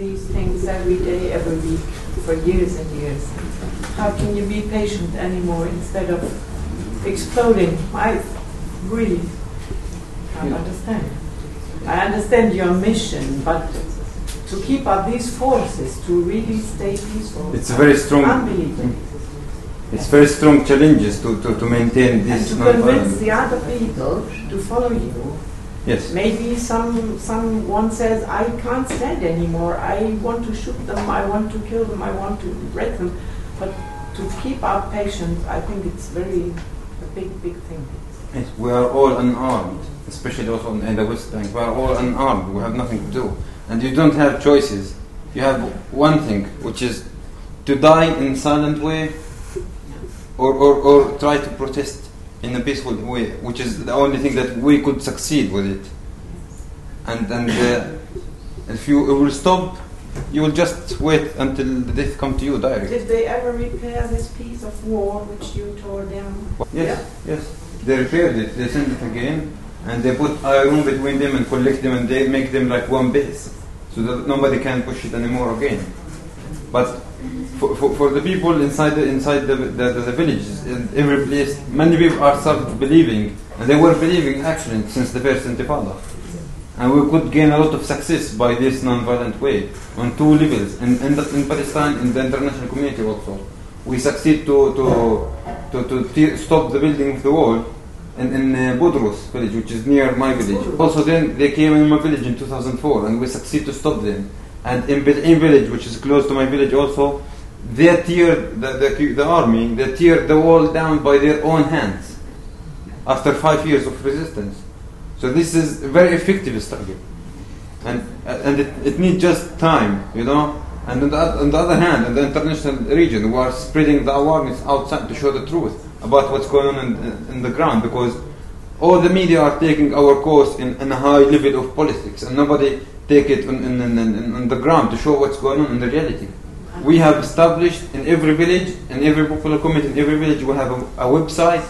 these things every day, every week, for years and years. How can you be patient anymore instead of exploding? I really can't understand. I understand your mission, but to keep up these forces to really stay peaceful. It's a very strong. Unbelievable. It's very strong challenges to, to, to maintain this. And to convince the other people to follow you. Yes. Maybe some someone says, I can't stand anymore. I want to shoot them. I want to kill them. I want to break them. But to keep our patience, I think it's very a big, big thing. Yes, we are all unarmed, especially also in the West Bank. We are all unarmed. We have nothing to do, and you don't have choices. You have one thing, which is to die in silent way, or, or, or try to protest in a peaceful way, which is the only thing that we could succeed with it. And and uh, if you will stop, you will just wait until the death come to you directly. Did they ever repair this piece of wall which you tore down? Yes, yes. They repaired it. They sent it again, and they put iron between them and collect them, and they make them like one base, so that nobody can push it anymore again. But for, for, for the people inside the inside the, the, the, the villages in every place, many people are started believing, and they were believing actually since the first Intifada. And we could gain a lot of success by this non-violent way on two levels, in, in, the, in Palestine, in the international community also. We succeed to to to, to stop the building of the wall in, in uh, Budrus village, which is near my village. Also, then they came in my village in 2004, and we succeed to stop them. And in Bil'in village, which is close to my village, also, they tear the, the, the army, they tear the wall down by their own hands after five years of resistance. So this is a very effective struggle, and and it, it needs just time, you know. And on the, on the other hand, in the international region, we are spreading the awareness outside to show the truth about what's going on in, in the ground, because all the media are taking our cause in, in a high level of politics, and nobody take it on, in, in, on the ground to show what's going on in the reality. We have established in every village, in every popular community, in every village, we have a, a website,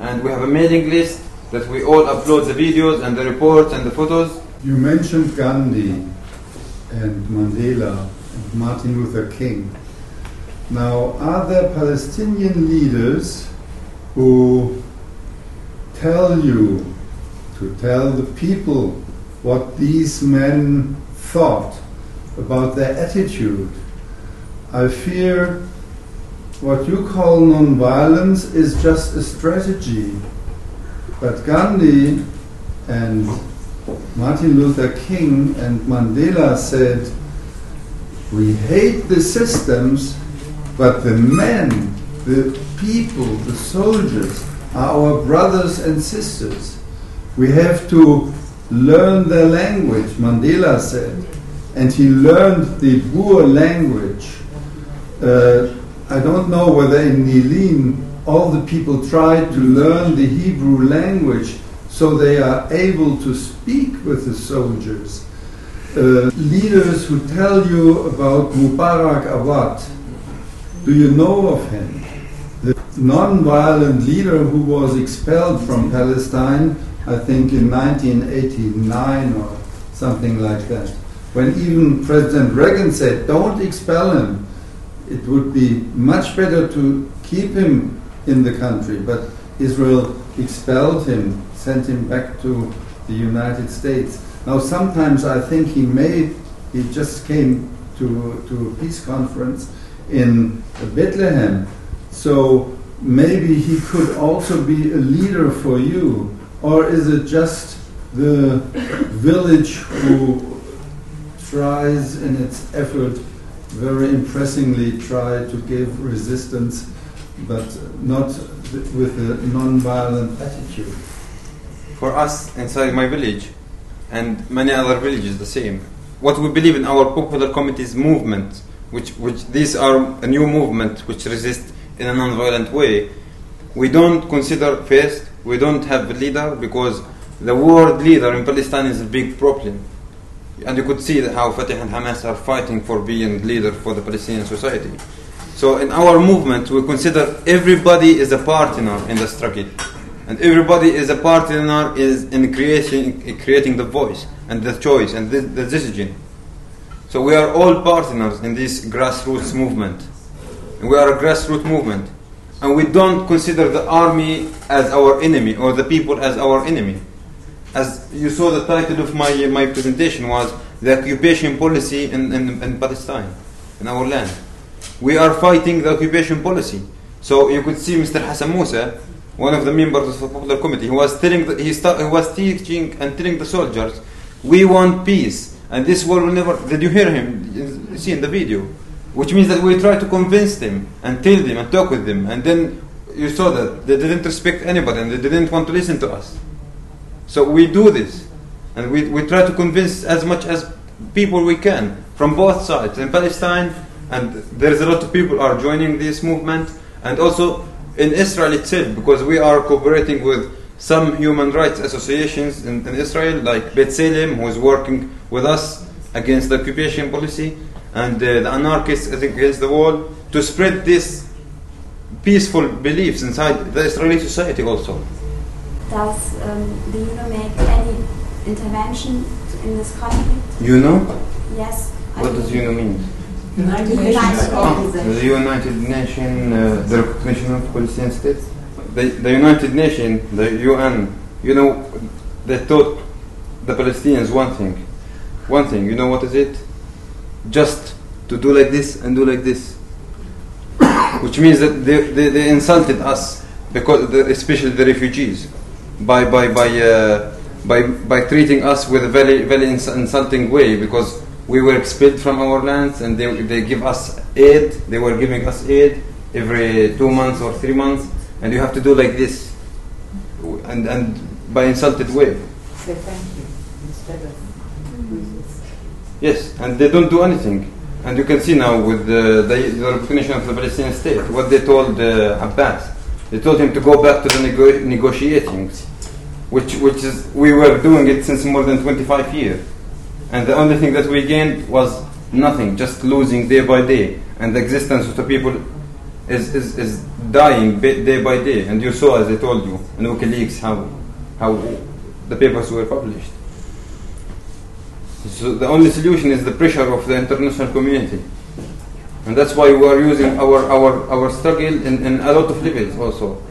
and we have a mailing list that we all upload the videos and the reports and the photos. You mentioned Gandhi and Mandela and Martin Luther King. Now, are there Palestinian leaders who tell you to tell the people what these men thought about their attitude? I fear what you call nonviolence is just a strategy. But Gandhi and Martin Luther King and Mandela said, We hate the systems, but the men, the people, the soldiers are our brothers and sisters. We have to learn their language, Mandela said. And he learned the Boer language. Uh, I don't know whether in Ni'lin all the people tried to learn the Hebrew language so they are able to speak with the soldiers. Uh, leaders who tell you about Mubarak Awad, do you know of him? The non-violent leader who was expelled from Palestine, I think in 1989 or something like that. When even President Reagan said, don't expel him, it would be much better to keep him in the country. But Israel expelled him, sent him back to the United States. Now, sometimes I think he may, he just came to, to a peace conference in Bethlehem. So maybe he could also be a leader for you. Or is it just the village who tries in its effort very impressingly try to give resistance, but not with a non-violent attitude. For us inside my village and many other villages, the same. What we believe in our popular committee's movement, which, which these are a new movement which resist in a non-violent way. We don't consider first, we don't have a leader because the word leader in Palestine is a big problem. And you could see how Fatah and Hamas are fighting for being leader for the Palestinian society. So in our movement, we consider everybody is a partner in the struggle, and everybody is a partner is in creating creating the voice and the choice and the, the decision. So we are all partners in this grassroots movement. And we are a grassroots movement. And we don't consider the army as our enemy or the people as our enemy. As you saw, the title of my, my presentation was The Occupation Policy in, in, in Palestine, in our land. We are fighting the occupation policy. So you could see Mr. Hassan Musa, one of the members of the Popular Committee, he was telling, the, he, start, he was teaching and telling the soldiers, we want peace, and this war will never. Did you hear him? See in the video, which means that we try to convince them and tell them and talk with them, and then you saw that they didn't respect anybody and they didn't want to listen to us. So we do this, and we, we try to convince as much as people we can from both sides in Palestine, and there is a lot of people are joining this movement, and also in Israel itself because we are cooperating with some human rights associations in, in Israel, like B'Tselem, who is working with us against the occupation policy, and uh, the anarchists against the wall, to spread these peaceful beliefs inside the Israeli society also. Does um, the UNO make any intervention in this conflict? You know? Yes. I What does think- UNO mean? United United Nations Nations. Organization. The United Nations, uh, the recognition of Palestinian state. The, the United Nations, the UN, you know, they taught the Palestinians one thing. One thing, you know what is it? Just to do like this and do like this. Which means that they, they, they insulted us, because the, especially the refugees, by, by, by, uh, by, by treating us with a very, very ins- insulting way because we were expelled from our lands and they, they give us aid. They were giving us aid every two months or three months, and you have to do like this, and, and by insulted way. Say thank you instead of. Yes, and they don't do anything. And you can see now with the, the, the recognition of the Palestinian state, what they told uh, Abbas. They told him to go back to the nego- negotiating, which, which is, we were doing it since more than 25 years. And the only thing that we gained was nothing, just losing day by day. And the existence of the people is, is, is dying day by day. And you saw, as I told you, in WikiLeaks, how, how the papers were published. So the only solution is the pressure of the international community. And that's why we are using our, our, our struggle in, in a lot of levels also.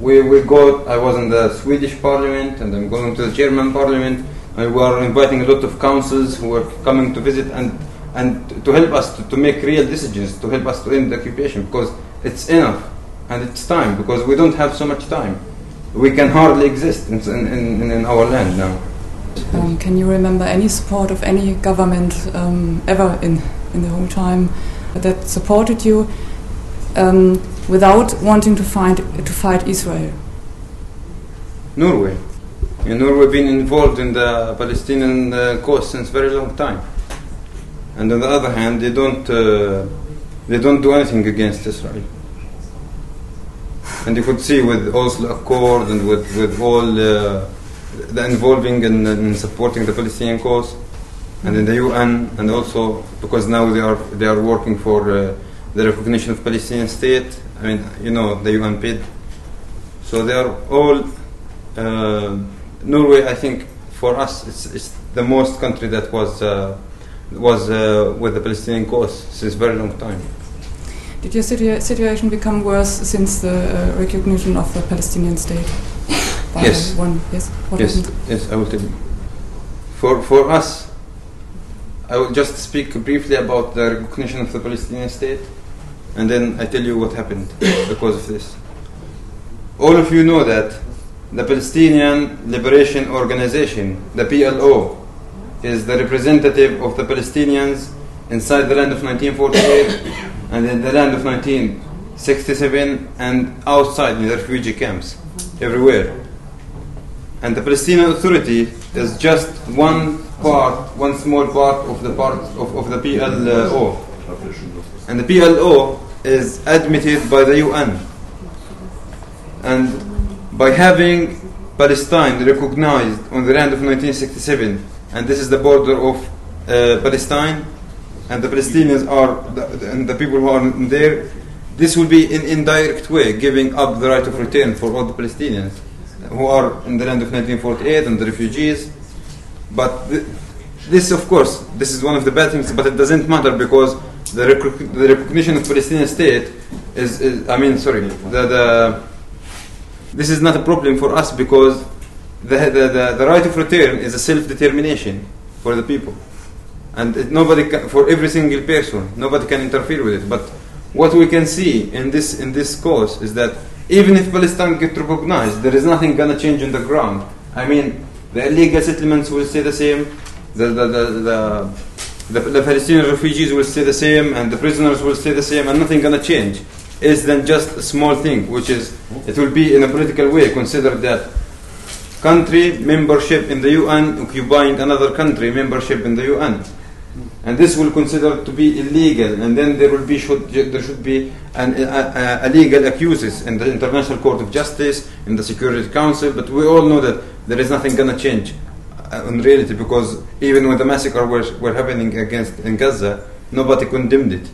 We, we go, I was in the Swedish parliament and I'm going to the German parliament and we are inviting a lot of councils who are coming to visit and, and to help us to, to make real decisions, to help us to end the occupation because it's enough and it's time because we don't have so much time. We can hardly exist in, in, in, in our land now. Um, can you remember any support of any government um, ever in, in the whole time that supported you um, without wanting to find to fight Israel? Norway. In Norway, been involved in the Palestinian uh, cause since very long time. And on the other hand, they don't uh, they don't do anything against Israel. And you could see with Oslo Accord and with with all uh, the involving and, and supporting the Palestinian cause, and in the UN, and also because now they are they are working for uh, the recognition of Palestinian state. I mean, you know, the UN PID. So they are all uh, Norway, I think, for us, it's, it's the most country that was uh, was uh, with the Palestinian cause since very long time. Did your situa- situation become worse since the uh, recognition of the Palestinian state? By Yes. One, yes. What yes, happened? yes, I will tell you. For for us, I will just speak briefly about the recognition of the Palestinian state, and then I tell you what happened because of this. All of you know that the Palestinian Liberation Organization, the PLO, is the representative of the Palestinians inside the land of 1948 and in the land of 1967 and outside in the refugee camps everywhere. And the Palestinian Authority is just one part, one small part of the part of, of the PLO. And the PLO is admitted by the UN. And by having Palestine recognized on the land of 1967, and this is the border of uh, Palestine, and the Palestinians are the, and the people who are there, this will be in indirect way giving up the right of return for all the Palestinians who are in the land of 1948 and the refugees. But the, this, of course, this is one of the bad things, but it doesn't matter because the, rec- the recognition of Palestinian state is, is I mean, sorry, the, the, this is not a problem for us because the, the, the, the right of return is a self-determination for the people. And it, nobody can, for every single person, nobody can interfere with it. But what we can see in this, in this cause is that even if Palestine get recognized, there is nothing gonna change on the ground. I mean, the illegal settlements will stay the same, the, the, the, the, the, the Palestinian refugees will stay the same, and the prisoners will stay the same, and nothing gonna change. Is then just a small thing, which is it will be in a political way considered that country membership in the UN occupying another country membership in the UN and this will consider to be illegal, and then there will be should, there should be an a, legal accuses in the International Court of Justice, in the Security Council. But we all know that there is nothing going to change uh, in reality because even when the massacre was were happening against in Gaza, nobody condemned it.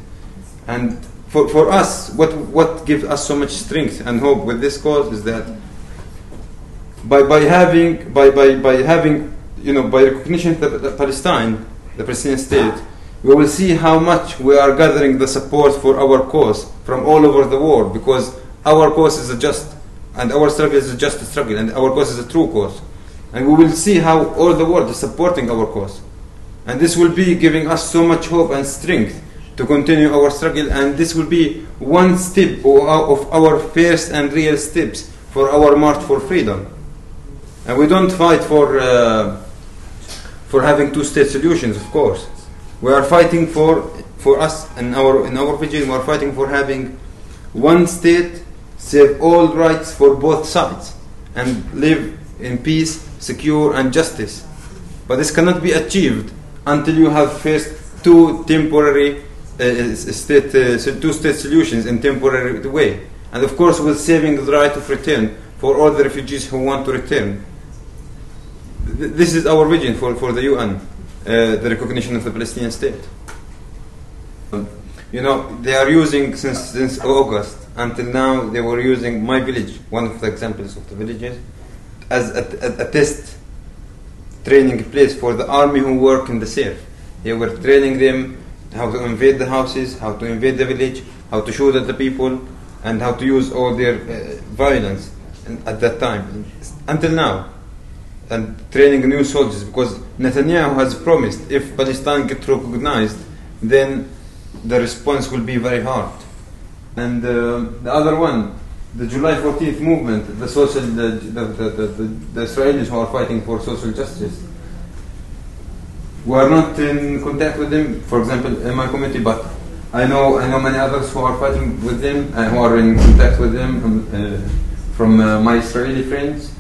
And for, for us, what what gives us so much strength and hope with this cause is that by by having by by, by having you know by recognition that Palestine the Palestinian state, we will see how much we are gathering the support for our cause from all over the world because our cause is a just and our struggle is a just struggle and our cause is a true cause. And we will see how all the world is supporting our cause. And this will be giving us so much hope and strength to continue our struggle and this will be one step of our first and real steps for our march for freedom. And we don't fight for uh, for having two-state solutions, of course. We are fighting for, for us and our in our region. We are fighting for having one state, save all rights for both sides, and live in peace, secure, and justice. But this cannot be achieved until you have first two temporary uh, state, uh, two-state solutions in temporary way, and of course, with saving the right of return for all the refugees who want to return this is our vision for, for the UN, uh, the recognition of the Palestinian state. You know, they are using since since August until now. They were using my village, one of the examples of the villages, as a, a, a test training place for the army who work in the SAFE. They were training them how to invade the houses, how to invade the village, how to shoot at the people, and how to use all their uh, violence at that time. Until now, and training new soldiers because Netanyahu has promised if Palestine gets recognized, then the response will be very hard. And uh, the other one, the July 14th movement, the social, the, the, the, the, Israelis who are fighting for social justice. We are not in contact with them, for example, in my community, but I know I know many others who are fighting with them and who are in contact with them um, uh, from uh, my Israeli friends.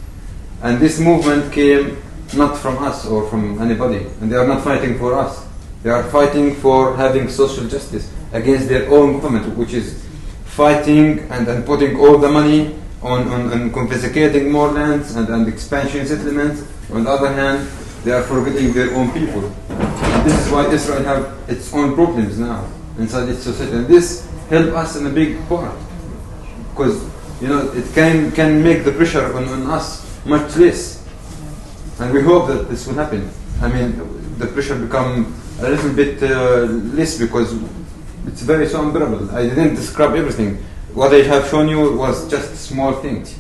And this movement came not from us or from anybody, and they are not fighting for us. They are fighting for having social justice against their own government, which is fighting and, and putting all the money on, on, on confiscating more lands and, and expansion settlements. On the other hand, they are forgetting their own people. And this is why Israel have its own problems now inside its society. And this help us in a big part. Because you know it can can make the pressure on, on us much less. And we hope that this will happen. I mean, the pressure become a little bit uh, less because it's very so unbearable. I didn't describe everything. What I have shown you was just small things.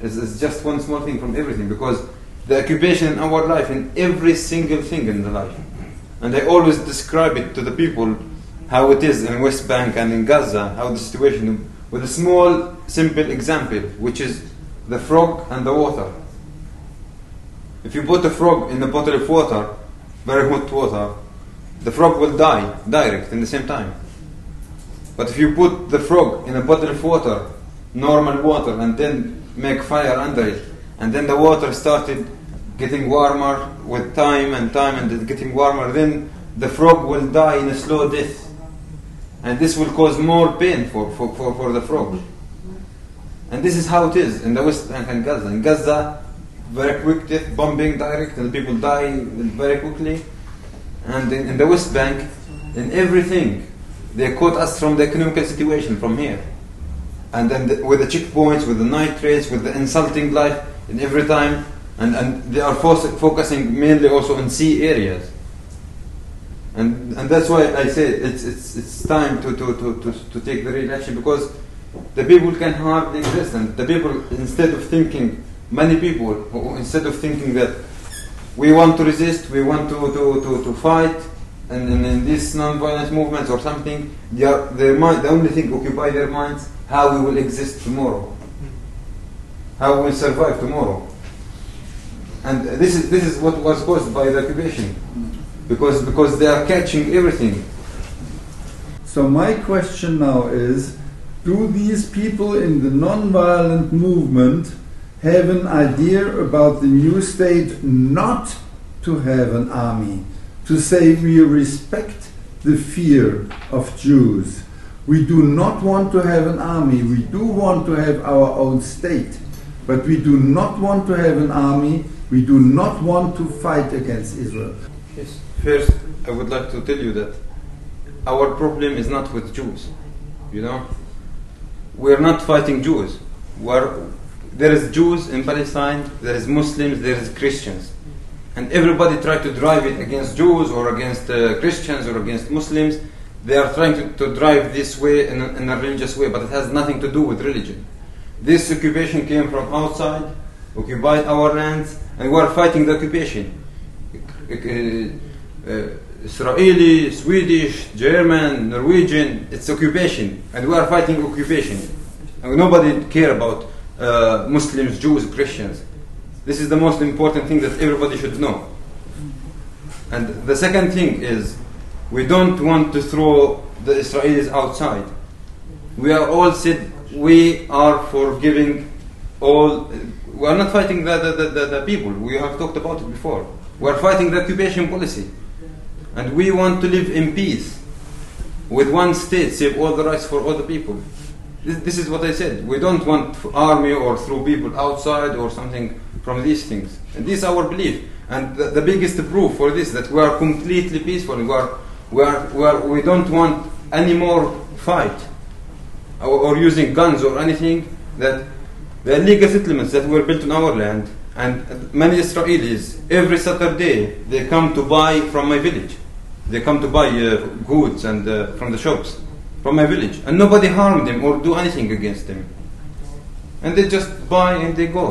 It's, it's just one small thing from everything because the occupation in our life, in every single thing in the life. And I always describe it to the people how it is in West Bank and in Gaza, how the situation, with a small, simple example, which is the frog and the water. If you put a frog in a bottle of water, very hot water, the frog will die direct in the same time. But if you put the frog in a bottle of water, normal water, and then make fire under it, and then the water started getting warmer with time and time and getting warmer, then the frog will die in a slow death. And this will cause more pain for, for, for, for the frog. And this is how it is in the West Bank and Gaza. In Gaza, very quick death, bombing direct, and people die very quickly. And in, in the West Bank, in everything, they quote us from the economical situation from here. And then the, with the checkpoints, with the nitrates, with the insulting life in every time. And, and they are focusing mainly also in C areas. And, and that's why I say it's, it's, it's time to, to, to, to, to take the real action because the people can hardly exist. And the people, instead of thinking, many people, instead of thinking that we want to resist, we want to, to, to, to fight, and, and in these non-violent movements or something, they are, their mind, the only thing occupy their minds, how we will exist tomorrow, how we will survive tomorrow. And this is, this is what was caused by the occupation, because, because they are catching everything. So my question now is, do these people in the non-violent movement have an idea about the new state not to have an army? To say we respect the fear of Jews. We do not want to have an army. We do want to have our own state. But we do not want to have an army. We do not want to fight against Israel. Yes. First, I would like to tell you that our problem is not with Jews. You know, we are not fighting Jews. We are, there is Jews in Palestine. There is Muslims. There is Christians, and everybody try to drive it against Jews or against uh, Christians or against Muslims. They are trying to, to drive this way in a, in a religious way, but it has nothing to do with religion. This occupation came from outside, occupied our lands, and we are fighting the occupation. Uh, uh, Israeli, Swedish, German, Norwegian, it's occupation, and we are fighting occupation. And nobody care about uh, Muslims, Jews, Christians. This is the most important thing that everybody should know. And the second thing is, we don't want to throw the Israelis outside. We are all said we are for giving all. We are not fighting the, the, the, the people. We have talked about it before. We are fighting the occupation policy. And we want to live in peace with one state, save all the rights for all the people. This, this is what I said. We don't want army or throw people outside or something from these things. And this is our belief. And the, the biggest proof for this that we are completely peaceful. We are, we are, we, are, we don't want any more fight or, or using guns or anything. That the illegal settlements that were built on our land and many Israelis every Saturday they come to buy from my village. They come to buy uh, goods and uh, from the shops from my village, and nobody harmed them or do anything against them. And they just buy and they go.